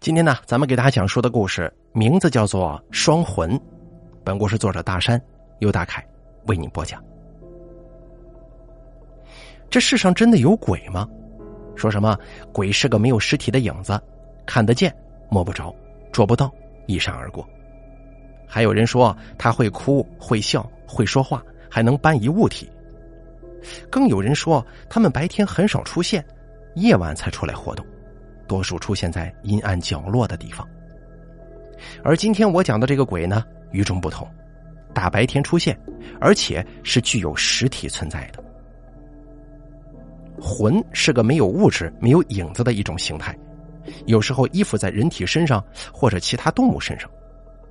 今天呢，咱们给大家讲述的故事名字叫做《双魂》。本故事作者大山由大凯为您播讲。这世上真的有鬼吗？说什么鬼是个没有实体的影子，看得见摸不着，捉不到，一闪而过。还有人说他会哭、会笑、会说话，还能搬移物体。更有人说他们白天很少出现，夜晚才出来活动。多数出现在阴暗角落的地方，而今天我讲的这个鬼呢，与众不同，大白天出现，而且是具有实体存在的。魂是个没有物质、没有影子的一种形态，有时候依附在人体身上或者其他动物身上，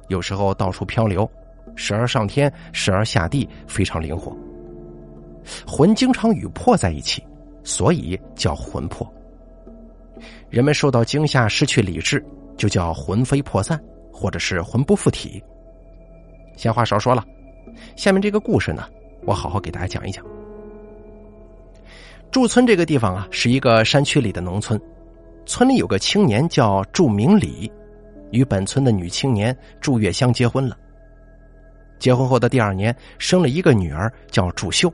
有时候到处漂流，时而上天，时而下地，非常灵活。魂经常与魄在一起，所以叫魂魄。人们受到惊吓失去理智，就叫魂飞魄散，或者是魂不附体。闲话少说了，下面这个故事呢，我好好给大家讲一讲。驻村这个地方啊，是一个山区里的农村，村里有个青年叫祝明礼，与本村的女青年祝月香结婚了。结婚后的第二年，生了一个女儿，叫祝秀。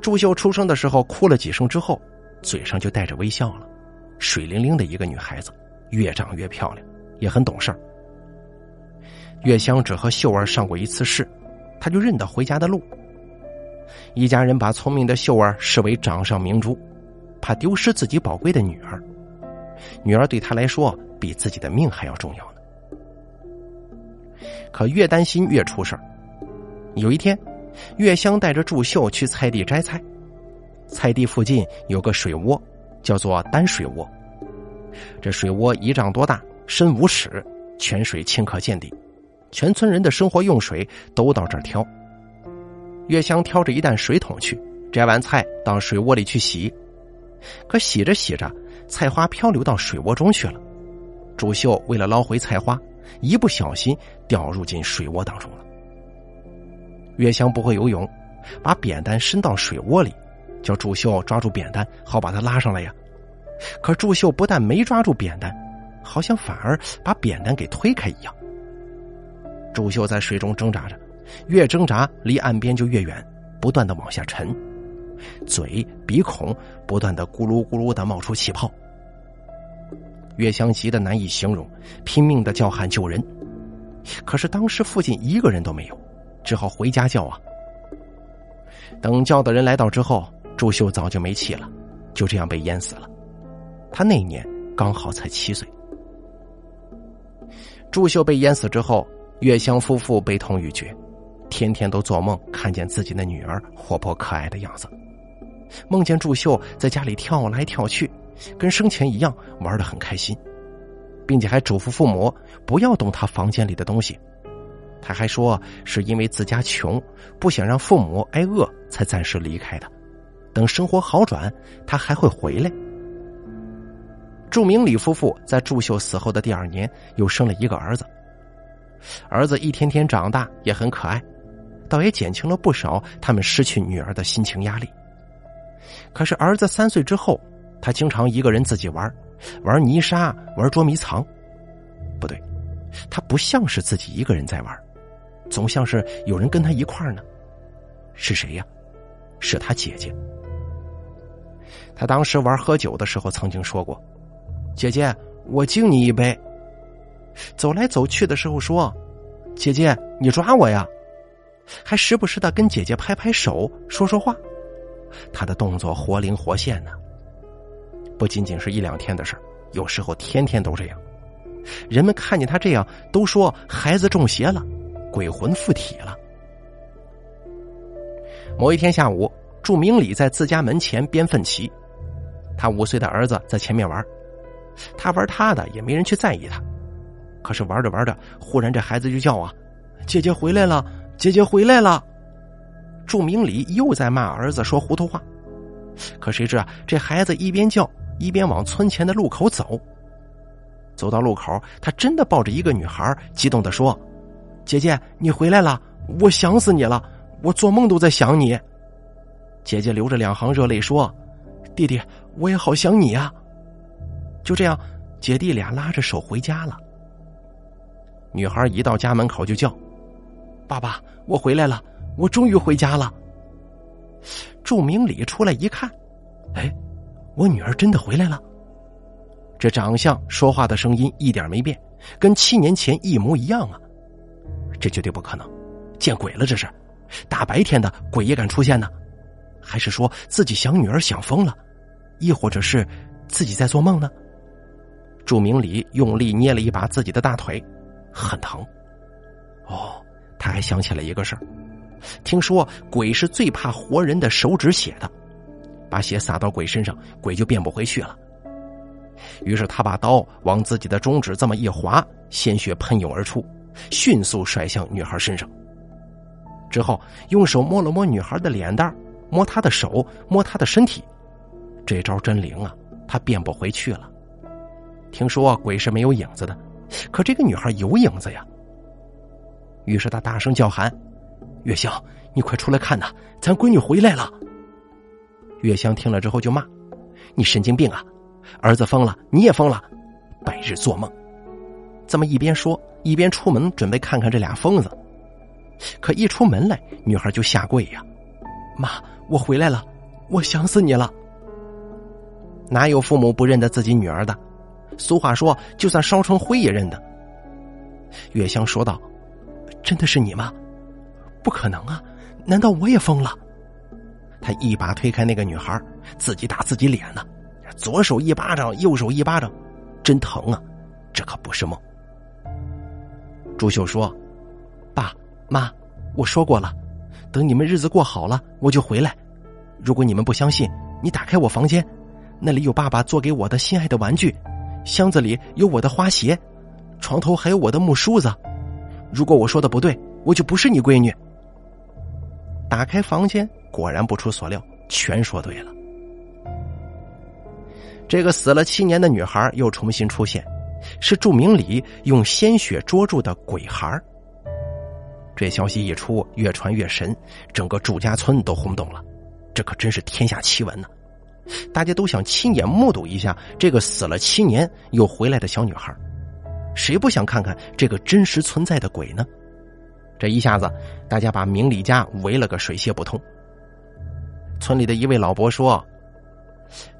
祝秀出生的时候哭了几声之后。嘴上就带着微笑了，水灵灵的一个女孩子，越长越漂亮，也很懂事儿。月香只和秀儿上过一次市，她就认得回家的路。一家人把聪明的秀儿视为掌上明珠，怕丢失自己宝贵的女儿。女儿对她来说比自己的命还要重要呢。可越担心越出事儿。有一天，月香带着祝秀去菜地摘菜。菜地附近有个水窝，叫做丹水窝。这水窝一丈多大，深五尺，泉水清可见底，全村人的生活用水都到这儿挑。月香挑着一担水桶去摘完菜，到水窝里去洗。可洗着洗着，菜花漂流到水窝中去了。朱秀为了捞回菜花，一不小心掉入进水窝当中了。月香不会游泳，把扁担伸到水窝里。叫祝秀抓住扁担，好把他拉上来呀。可祝秀不但没抓住扁担，好像反而把扁担给推开一样。祝秀在水中挣扎着，越挣扎离岸边就越远，不断的往下沉，嘴、鼻孔不断的咕噜咕噜的冒出气泡。月香急得难以形容，拼命的叫喊救人。可是当时附近一个人都没有，只好回家叫啊。等叫的人来到之后。祝秀早就没气了，就这样被淹死了。他那年刚好才七岁。祝秀被淹死之后，月香夫妇悲痛欲绝，天天都做梦看见自己的女儿活泼可爱的样子，梦见祝秀在家里跳来跳去，跟生前一样玩的很开心，并且还嘱咐父母不要动他房间里的东西。他还说是因为自家穷，不想让父母挨饿，才暂时离开的。等生活好转，他还会回来。祝明礼夫妇在祝秀死后的第二年又生了一个儿子，儿子一天天长大，也很可爱，倒也减轻了不少他们失去女儿的心情压力。可是儿子三岁之后，他经常一个人自己玩，玩泥沙，玩捉迷藏。不对，他不像是自己一个人在玩，总像是有人跟他一块儿呢。是谁呀？是他姐姐。他当时玩喝酒的时候，曾经说过：“姐姐，我敬你一杯。”走来走去的时候说：“姐姐，你抓我呀！”还时不时的跟姐姐拍拍手，说说话。他的动作活灵活现呢。不仅仅是一两天的事有时候天天都这样。人们看见他这样，都说孩子中邪了，鬼魂附体了。某一天下午，祝明礼在自家门前编粪旗。他五岁的儿子在前面玩，他玩他的，也没人去在意他。可是玩着玩着，忽然这孩子就叫啊：“姐姐回来了，姐姐回来了！”祝明礼又在骂儿子说糊涂话。可谁知啊，这孩子一边叫一边往村前的路口走。走到路口，他真的抱着一个女孩，激动的说：“姐姐，你回来了，我想死你了，我做梦都在想你。”姐姐流着两行热泪说：“弟弟。”我也好想你呀，就这样，姐弟俩拉着手回家了。女孩一到家门口就叫：“爸爸，我回来了，我终于回家了。”祝明礼出来一看，哎，我女儿真的回来了。这长相、说话的声音一点没变，跟七年前一模一样啊！这绝对不可能，见鬼了！这是大白天的，鬼也敢出现呢？还是说自己想女儿想疯了？亦或者是自己在做梦呢？祝明礼用力捏了一把自己的大腿，很疼。哦，他还想起了一个事儿。听说鬼是最怕活人的手指血的，把血洒到鬼身上，鬼就变不回去了。于是他把刀往自己的中指这么一划，鲜血喷涌而出，迅速甩向女孩身上。之后用手摸了摸女孩的脸蛋，摸她的手，摸她的身体。这招真灵啊！她变不回去了。听说鬼是没有影子的，可这个女孩有影子呀。于是他大声叫喊。月香，你快出来看呐！咱闺女回来了。月香听了之后就骂：“你神经病啊！儿子疯了，你也疯了，白日做梦。”这么一边说，一边出门准备看看这俩疯子。可一出门来，女孩就下跪呀：“妈，我回来了，我想死你了。”哪有父母不认得自己女儿的？俗话说：“就算烧成灰也认得。”月香说道：“真的是你吗？”不可能啊！难道我也疯了？他一把推开那个女孩，自己打自己脸呢，左手一巴掌，右手一巴掌，真疼啊！这可不是梦。朱秀说：“爸妈，我说过了，等你们日子过好了，我就回来。如果你们不相信，你打开我房间，那里有爸爸做给我的心爱的玩具，箱子里有我的花鞋，床头还有我的木梳子。如果我说的不对，我就不是你闺女。”打开房间，果然不出所料，全说对了。这个死了七年的女孩又重新出现，是祝明礼用鲜血捉住的鬼孩。这消息一出，越传越神，整个祝家村都轰动了。这可真是天下奇闻呢！大家都想亲眼目睹一下这个死了七年又回来的小女孩，谁不想看看这个真实存在的鬼呢？这一下子，大家把明理家围了个水泄不通。村里的一位老伯说：“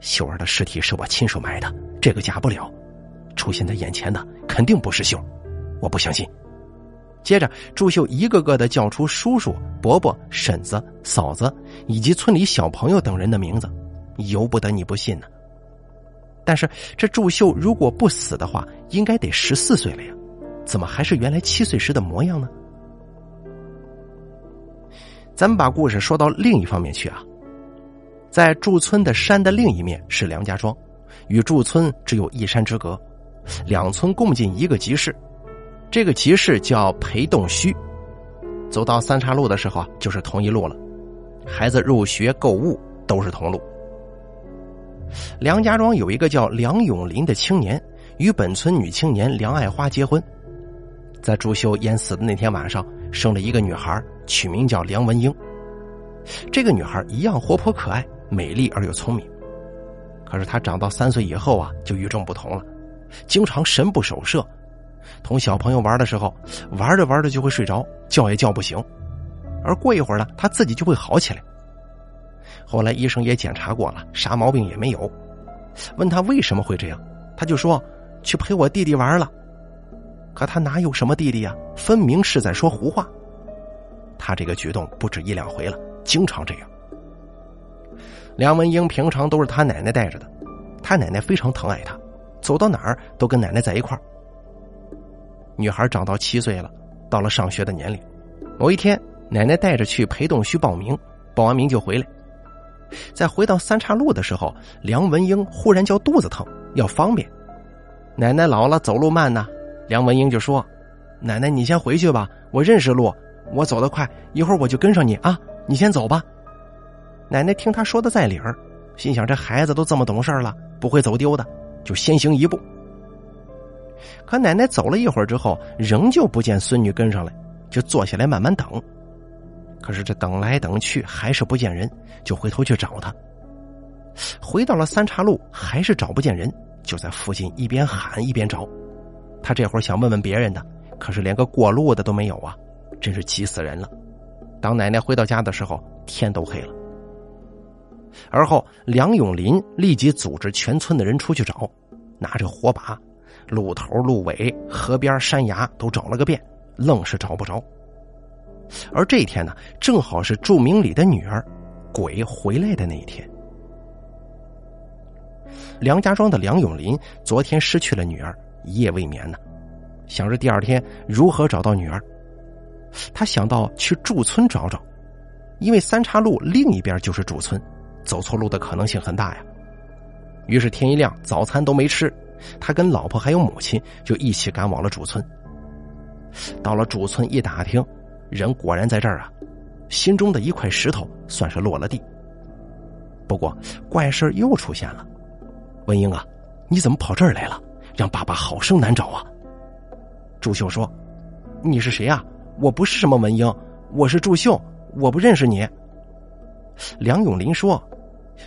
秀儿的尸体是我亲手埋的，这个假不了。出现在眼前的肯定不是秀，我不相信。”接着，祝秀一个个的叫出叔叔、伯伯、婶子、嫂子以及村里小朋友等人的名字，由不得你不信呢。但是，这祝秀如果不死的话，应该得十四岁了呀，怎么还是原来七岁时的模样呢？咱们把故事说到另一方面去啊，在驻村的山的另一面是梁家庄，与驻村只有一山之隔，两村共进一个集市，这个集市叫裴洞墟。走到三岔路的时候啊，就是同一路了，孩子入学、购物都是同路。梁家庄有一个叫梁永林的青年，与本村女青年梁爱花结婚，在朱秀淹死的那天晚上，生了一个女孩。取名叫梁文英，这个女孩一样活泼可爱、美丽而又聪明。可是她长到三岁以后啊，就与众不同了，经常神不守舍。同小朋友玩的时候，玩着玩着就会睡着，叫也叫不醒。而过一会儿呢，她自己就会好起来。后来医生也检查过了，啥毛病也没有。问他为什么会这样，他就说去陪我弟弟玩了。可他哪有什么弟弟呀？分明是在说胡话。他这个举动不止一两回了，经常这样。梁文英平常都是他奶奶带着的，他奶奶非常疼爱他，走到哪儿都跟奶奶在一块儿。女孩长到七岁了，到了上学的年龄。某一天，奶奶带着去裴洞区报名，报完名就回来。在回到三岔路的时候，梁文英忽然叫肚子疼，要方便。奶奶老了，走路慢呢。梁文英就说：“奶奶，你先回去吧，我认识路。”我走得快，一会儿我就跟上你啊！你先走吧。奶奶听他说的在理儿，心想这孩子都这么懂事了，不会走丢的，就先行一步。可奶奶走了一会儿之后，仍旧不见孙女跟上来，就坐下来慢慢等。可是这等来等去还是不见人，就回头去找他。回到了三岔路，还是找不见人，就在附近一边喊一边找。他这会儿想问问别人的，可是连个过路的都没有啊，真是急死人了。当奶奶回到家的时候，天都黑了。而后，梁永林立即组织全村的人出去找，拿着火把，路头、路尾、河边、山崖都找了个遍，愣是找不着。而这一天呢，正好是祝明礼的女儿鬼回来的那一天。梁家庄的梁永林昨天失去了女儿，一夜未眠呢，想着第二天如何找到女儿。他想到去祝村找找，因为三岔路另一边就是祝村，走错路的可能性很大呀。于是天一亮，早餐都没吃，他跟老婆还有母亲就一起赶往了祝村。到了祝村一打听，人果然在这儿啊，心中的一块石头算是落了地。不过怪事又出现了，文英啊，你怎么跑这儿来了？让爸爸好生难找啊！祝秀说：“你是谁呀？”我不是什么文英，我是祝秀，我不认识你。梁永林说：“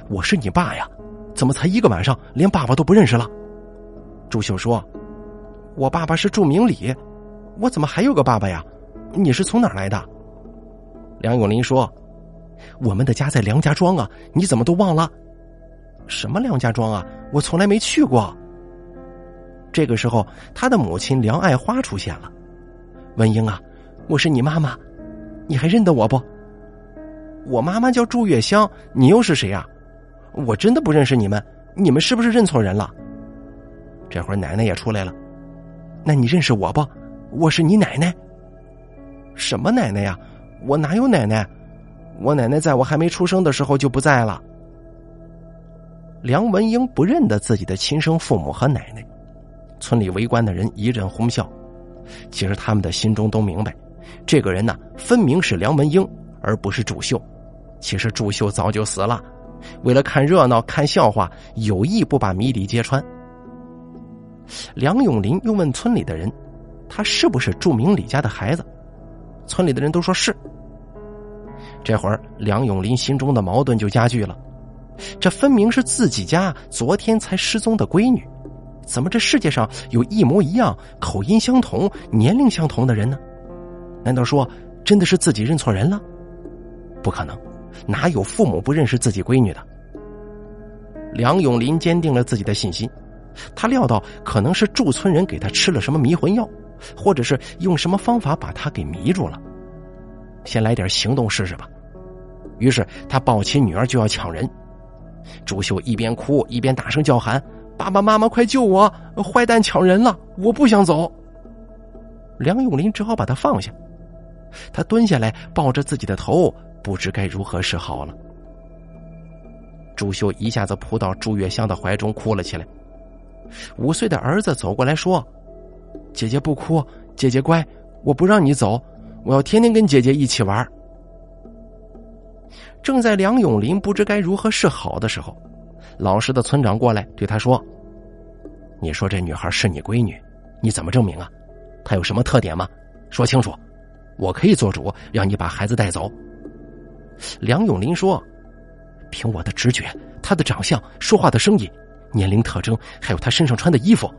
我是你爸呀，怎么才一个晚上连爸爸都不认识了？”祝秀说：“我爸爸是祝明礼，我怎么还有个爸爸呀？你是从哪来的？”梁永林说：“我们的家在梁家庄啊，你怎么都忘了？什么梁家庄啊？我从来没去过。”这个时候，他的母亲梁爱花出现了，文英啊。我是你妈妈，你还认得我不？我妈妈叫祝月香，你又是谁呀？我真的不认识你们，你们是不是认错人了？这会儿奶奶也出来了，那你认识我不？我是你奶奶。什么奶奶呀？我哪有奶奶？我奶奶在我还没出生的时候就不在了。梁文英不认得自己的亲生父母和奶奶，村里围观的人一阵哄笑，其实他们的心中都明白。这个人呢，分明是梁文英，而不是祝秀。其实祝秀早就死了，为了看热闹、看笑话，有意不把谜底揭穿。梁永林又问村里的人：“他是不是祝明礼家的孩子？”村里的人都说是。这会儿，梁永林心中的矛盾就加剧了。这分明是自己家昨天才失踪的闺女，怎么这世界上有一模一样、口音相同、年龄相同的人呢？难道说真的是自己认错人了？不可能，哪有父母不认识自己闺女的？梁永林坚定了自己的信心，他料到可能是驻村人给他吃了什么迷魂药，或者是用什么方法把他给迷住了。先来点行动试试吧。于是他抱起女儿就要抢人。朱秀一边哭一边大声叫喊：“爸爸妈妈，快救我！坏蛋抢人了！我不想走。”梁永林只好把他放下。他蹲下来，抱着自己的头，不知该如何是好了。朱秀一下子扑到朱月香的怀中，哭了起来。五岁的儿子走过来说：“姐姐不哭，姐姐乖，我不让你走，我要天天跟姐姐一起玩。”正在梁永林不知该如何是好的时候，老实的村长过来对他说：“你说这女孩是你闺女，你怎么证明啊？她有什么特点吗？说清楚。”我可以做主，让你把孩子带走。梁永林说：“凭我的直觉，她的长相、说话的声音、年龄特征，还有她身上穿的衣服，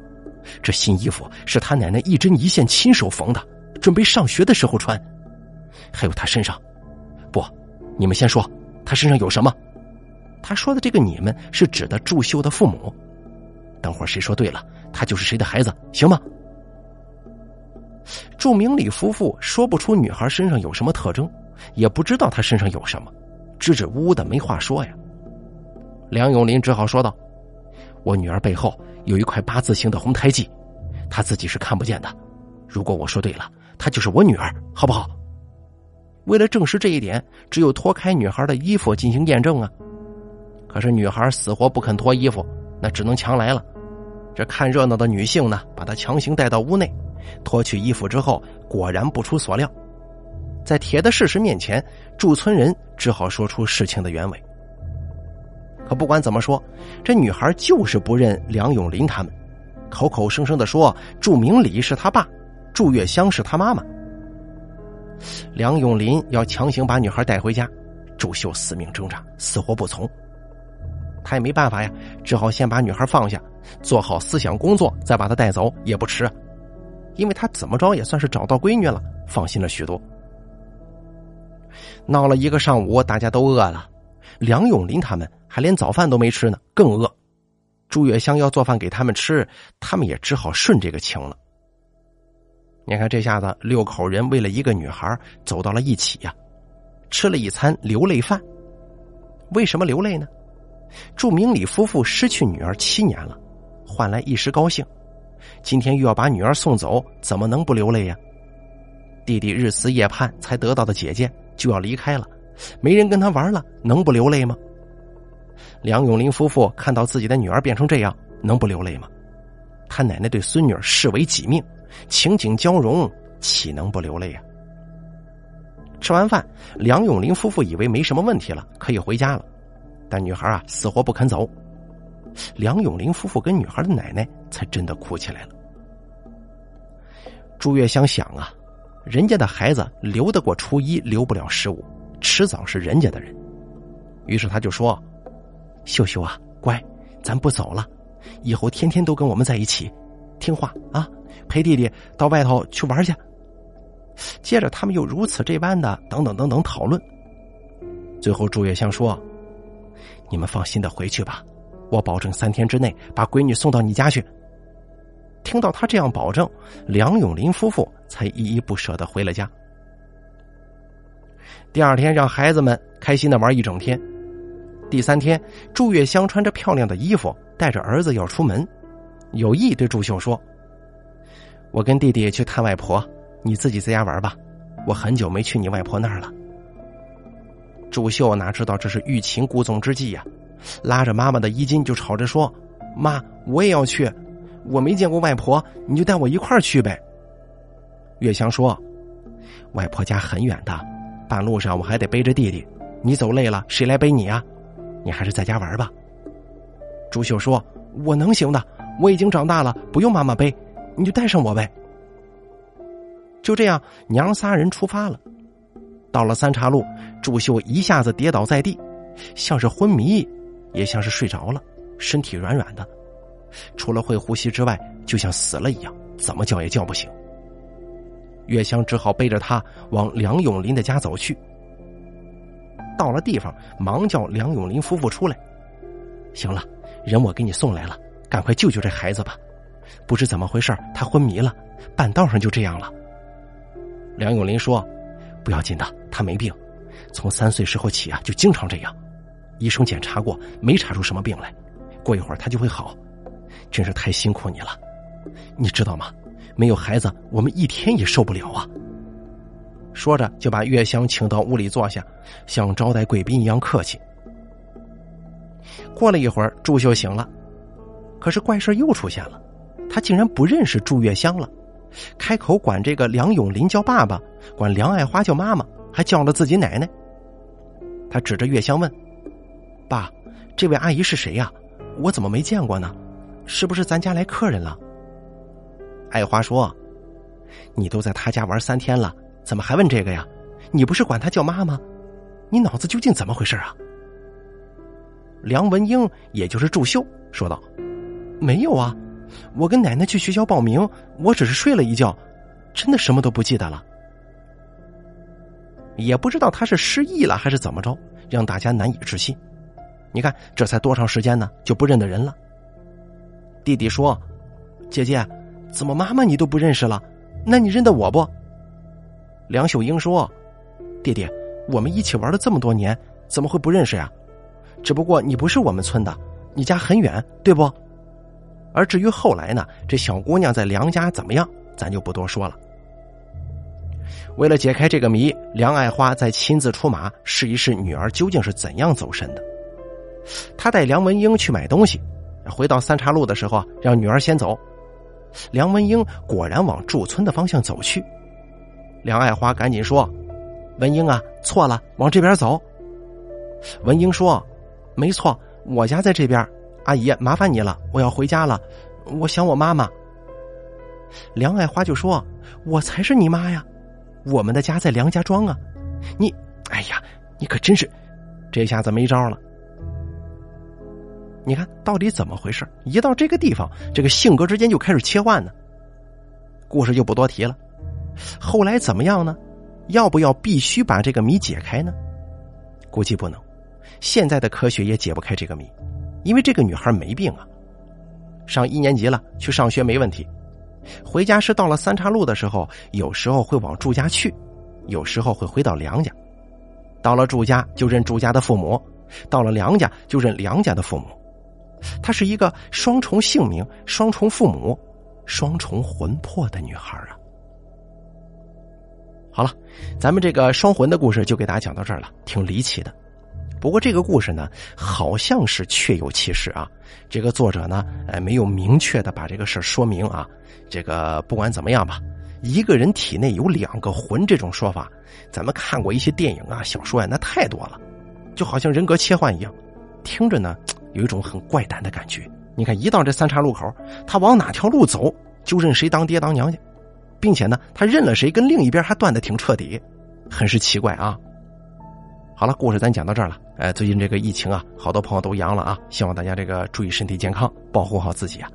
这新衣服是他奶奶一针一线亲手缝的，准备上学的时候穿。还有他身上，不，你们先说，他身上有什么？他说的这个‘你们’是指的祝秀的父母。等会儿谁说对了，他就是谁的孩子，行吗？”祝明礼夫妇说不出女孩身上有什么特征，也不知道她身上有什么，支支吾吾的没话说呀。梁永林只好说道：“我女儿背后有一块八字形的红胎记，她自己是看不见的。如果我说对了，她就是我女儿，好不好？”为了证实这一点，只有脱开女孩的衣服进行验证啊。可是女孩死活不肯脱衣服，那只能强来了。这看热闹的女性呢，把她强行带到屋内。脱去衣服之后，果然不出所料，在铁的事实面前，驻村人只好说出事情的原委。可不管怎么说，这女孩就是不认梁永林他们，口口声声的说祝明礼是他爸，祝月香是他妈妈。梁永林要强行把女孩带回家，祝秀死命挣扎，死活不从。他也没办法呀，只好先把女孩放下，做好思想工作，再把她带走也不迟。因为他怎么着也算是找到闺女了，放心了许多。闹了一个上午，大家都饿了，梁永林他们还连早饭都没吃呢，更饿。朱月香要做饭给他们吃，他们也只好顺这个情了。你看这下子六口人为了一个女孩走到了一起呀，吃了一餐流泪饭。为什么流泪呢？祝明礼夫妇失去女儿七年了，换来一时高兴，今天又要把女儿送走，怎么能不流泪呀？弟弟日思夜盼才得到的姐姐就要离开了，没人跟他玩了，能不流泪吗？梁永林夫妇看到自己的女儿变成这样，能不流泪吗？他奶奶对孙女视为己命，情景交融，岂能不流泪呀？吃完饭，梁永林夫妇以为没什么问题了，可以回家了。但女孩啊，死活不肯走。梁永林夫妇跟女孩的奶奶才真的哭起来了。朱月香想啊，人家的孩子留得过初一，留不了十五，迟早是人家的人。于是他就说。秀秀啊，乖，咱不走了，以后天天都跟我们在一起，听话啊，陪弟弟到外头去玩去。接着他们又如此这般的等等等等讨论。最后朱月香说：“你们放心的回去吧，我保证三天之内把闺女送到你家去。”听到他这样保证，梁永林夫妇才依依不舍的回了家。第二天，让孩子们开心的玩一整天。第三天，祝月香穿着漂亮的衣服，带着儿子要出门，有意对祝秀说：“我跟弟弟去探外婆，你自己在家玩吧。我很久没去你外婆那儿了。”祝秀哪知道这是欲擒故纵之计呀，拉着妈妈的衣襟就吵着说：“妈，我也要去，我没见过外婆，你就带我一块儿去呗。”月香说：“外婆家很远的，半路上我还得背着弟弟，你走累了，谁来背你啊？”你还是在家玩吧。朱秀说：“我能行的，我已经长大了，不用妈妈背，你就带上我呗。”就这样，娘仨人出发了。到了三岔路，朱秀一下子跌倒在地，像是昏迷，也像是睡着了，身体软软的，除了会呼吸之外，就像死了一样，怎么叫也叫不醒。月香只好背着他往梁永林的家走去。到了地方，忙叫梁永林夫妇出来。行了，人我给你送来了，赶快救救这孩子吧！不知怎么回事，他昏迷了，半道上就这样了。梁永林说：“不要紧的，他没病，从三岁时候起啊，就经常这样。医生检查过，没查出什么病来，过一会儿他就会好。真是太辛苦你了，你知道吗？没有孩子，我们一天也受不了啊。”说着，就把月香请到屋里坐下，像招待贵宾一样客气。过了一会儿，祝秀醒了，可是怪事又出现了，他竟然不认识祝月香了，开口管这个梁永林叫爸爸，管梁爱花叫妈妈，还叫了自己奶奶。他指着月香问：“爸，这位阿姨是谁呀？我怎么没见过呢？是不是咱家来客人了？”爱花说：“你都在他家玩三天了。”怎么还问这个呀？你不是管他叫妈吗？你脑子究竟怎么回事啊？梁文英，也就是祝秀说道：“没有啊，我跟奶奶去学校报名，我只是睡了一觉，真的什么都不记得了。也不知道他是失忆了还是怎么着，让大家难以置信。你看，这才多长时间呢，就不认得人了。”弟弟说：“姐姐，怎么妈妈你都不认识了？那你认得我不？”梁秀英说：“弟弟，我们一起玩了这么多年，怎么会不认识呀？只不过你不是我们村的，你家很远，对不？而至于后来呢，这小姑娘在梁家怎么样，咱就不多说了。为了解开这个谜，梁爱花再亲自出马，试一试女儿究竟是怎样走神的。他带梁文英去买东西，回到三岔路的时候，让女儿先走。梁文英果然往驻村的方向走去。”梁爱花赶紧说：“文英啊，错了，往这边走。”文英说：“没错，我家在这边。阿姨，麻烦你了，我要回家了，我想我妈妈。”梁爱花就说：“我才是你妈呀，我们的家在梁家庄啊，你，哎呀，你可真是，这下子没招了。”你看到底怎么回事？一到这个地方，这个性格之间就开始切换呢。故事就不多提了。后来怎么样呢？要不要必须把这个谜解开呢？估计不能。现在的科学也解不开这个谜，因为这个女孩没病啊。上一年级了，去上学没问题。回家是到了三岔路的时候，有时候会往祝家去，有时候会回到梁家。到了祝家就认祝家的父母，到了梁家就认梁家的父母。她是一个双重姓名、双重父母、双重魂魄的女孩啊。好了，咱们这个双魂的故事就给大家讲到这儿了，挺离奇的。不过这个故事呢，好像是确有其事啊。这个作者呢，呃，没有明确的把这个事说明啊。这个不管怎么样吧，一个人体内有两个魂这种说法，咱们看过一些电影啊、小说啊，那太多了，就好像人格切换一样，听着呢有一种很怪诞的感觉。你看，一到这三岔路口，他往哪条路走，就认谁当爹当娘去，并且呢，他认了谁，跟另一边还断的挺彻底，很是奇怪啊。好了，故事咱讲到这儿了。哎，最近这个疫情啊，好多朋友都阳了啊，希望大家这个注意身体健康，保护好自己啊。